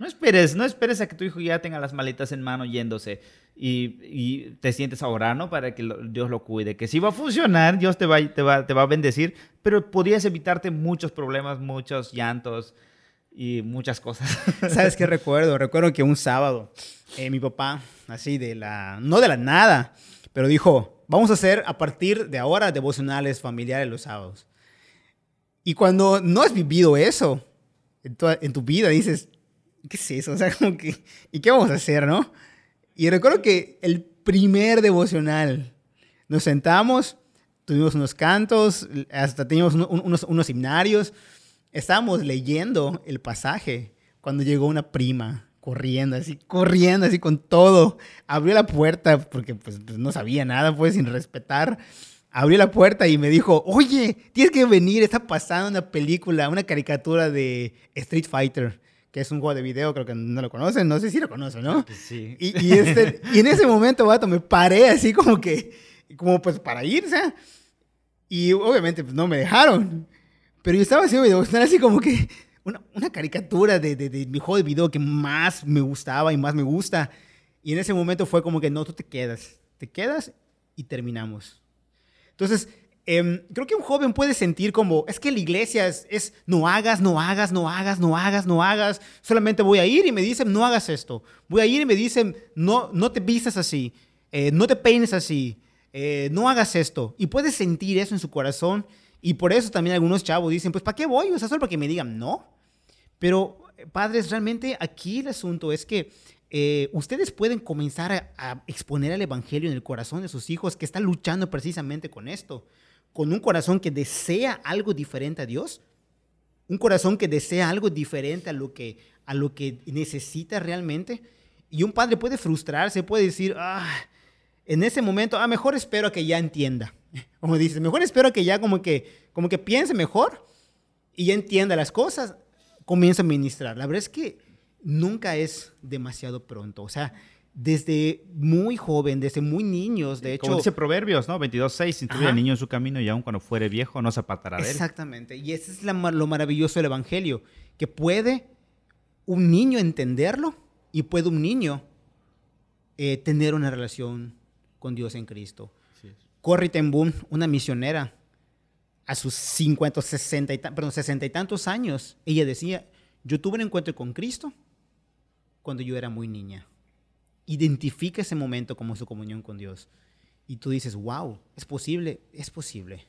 No esperes, no esperes a que tu hijo ya tenga las maletas en mano yéndose y, te sientes a ¿no? Para que Dios lo cuide. Que sí va a funcionar, Dios te va, a bendecir, pero podrías evitarte muchos problemas, muchos llantos y muchas cosas. ¿Sabes qué recuerdo? Recuerdo que un sábado eh, mi papá, así de la, no de la nada, pero dijo, vamos a hacer a partir de ahora devocionales familiares los sábados. Y cuando no has vivido eso en tu vida, dices, ¿qué es eso? O sea, como que, ¿y qué vamos a hacer, no? Y recuerdo que el primer devocional, nos sentamos, tuvimos unos cantos, hasta teníamos unos, unos himnarios. Estábamos leyendo el pasaje cuando llegó una prima corriendo, así, corriendo, así con todo. Abrió la puerta porque pues, pues, no sabía nada, pues sin respetar. Abrió la puerta y me dijo, oye, tienes que venir, está pasando una película, una caricatura de Street Fighter, que es un juego de video, creo que no lo conocen, no sé si lo conocen, ¿no? Sí. Y, y, este, y en ese momento, vato, me paré así como que, como pues para irse. Y obviamente pues, no me dejaron. Pero yo estaba así, así como que, una, una caricatura de, de, de, mi juego de video que más me gustaba y más me gusta. Y en ese momento fue como que no, tú te quedas, te quedas y terminamos. Entonces, eh, creo que un joven puede sentir como, es que la iglesia es, es, no hagas, no hagas, no hagas, no hagas, no hagas. Solamente voy a ir y me dicen, no hagas esto. Voy a ir y me dicen, no, no te vistas así, eh, no te peines así, eh, no hagas esto. Y puede sentir eso en su corazón. Y por eso también algunos chavos dicen, pues ¿para qué voy? O sea, solo para que me digan, no. Pero, padres, realmente aquí el asunto es que eh, ustedes pueden comenzar a, a, exponer el Evangelio en el corazón de sus hijos que están luchando precisamente con esto, con un corazón que desea algo diferente a Dios, un corazón que desea algo diferente a lo que, a lo que necesita realmente. Y un padre puede frustrarse, puede decir, ah, en ese momento, ah, mejor espero a que ya entienda. Como dices, mejor espero a que ya como que, como que piense mejor y ya entienda las cosas comienza a ministrar. La verdad es que nunca es demasiado pronto. O sea, desde muy joven, desde muy niños, de hecho. Como dice Proverbios, ¿no? 22.6, instruye al niño en su camino y aun cuando fuere viejo no se apartará de él. Exactamente. Y ese es la, lo maravilloso del Evangelio, que puede un niño entenderlo y puede un niño eh, tener una relación con Dios en Cristo. Corrie ten Boom, una misionera, a sus 50, 60 y, perdón, 60 y tantos años, ella decía, yo tuve un encuentro con Cristo cuando yo era muy niña. Identifica ese momento como su comunión con Dios. Y tú dices, wow, es posible, es posible.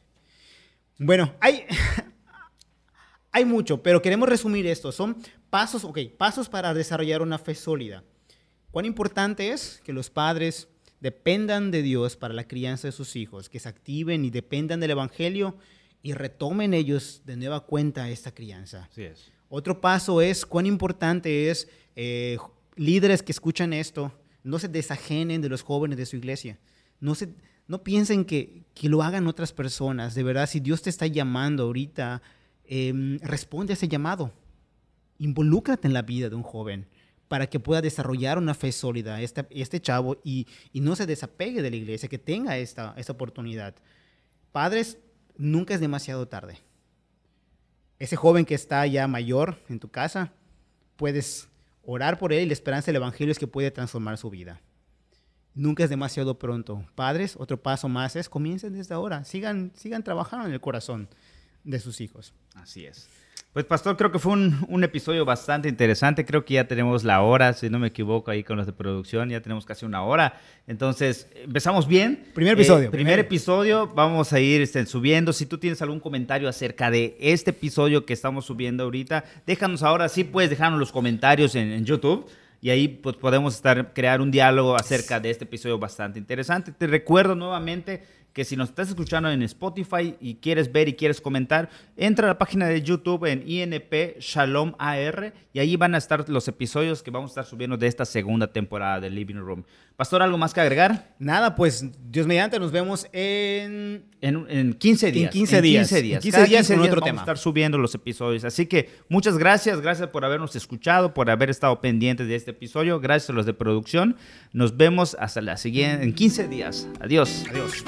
Bueno, hay, hay mucho, pero queremos resumir esto. Son pasos, ok, pasos para desarrollar una fe sólida. Cuán importante es que los padres dependan de Dios para la crianza de sus hijos, que se activen y dependan del Evangelio y retomen ellos de nueva cuenta esta crianza. Así es. Otro paso es cuán importante es eh, líderes que escuchan esto, no se desajenen de los jóvenes de su iglesia. No, se, no piensen que, que lo hagan otras personas. De verdad, si Dios te está llamando ahorita, eh, responde a ese llamado. Involúcrate en la vida de un joven para que pueda desarrollar una fe sólida este, este chavo y, y, no se desapegue de la iglesia, que tenga esta, esta oportunidad. Padres, nunca es demasiado tarde. Ese joven que está ya mayor en tu casa, puedes orar por él y la esperanza del Evangelio es que puede transformar su vida. Nunca es demasiado pronto. Padres, otro paso más es comiencen desde ahora. Sigan, sigan trabajando en el corazón de sus hijos. Así es. Pues Pastor, creo que fue un, un, episodio bastante interesante. Creo que ya tenemos la hora, si no me equivoco, ahí con los de producción, ya tenemos casi una hora. Entonces, empezamos bien. Primer episodio. Eh, primer episodio, vamos a ir este, subiendo. Si tú tienes algún comentario acerca de este episodio que estamos subiendo ahorita, déjanos ahora, sí puedes dejarnos los comentarios en, en YouTube y ahí pues, podemos estar, crear un diálogo acerca de este episodio bastante interesante. Te recuerdo nuevamente que si nos estás escuchando en Spotify y quieres ver y quieres comentar, entra a la página de YouTube en INP Shalom AR y ahí van a estar los episodios que vamos a estar subiendo de esta segunda temporada de Living Room. Pastor, ¿algo más que agregar? Nada, pues Dios mediante nos vemos en... En, en 15 días. En 15 días. En 15 días. En 15 días con otro vamos tema. a estar subiendo los episodios. Así que muchas gracias, gracias por habernos escuchado, por haber estado pendientes de este episodio. Gracias a los de producción. Nos vemos hasta la siguiente, en 15 días. Adiós. Adiós.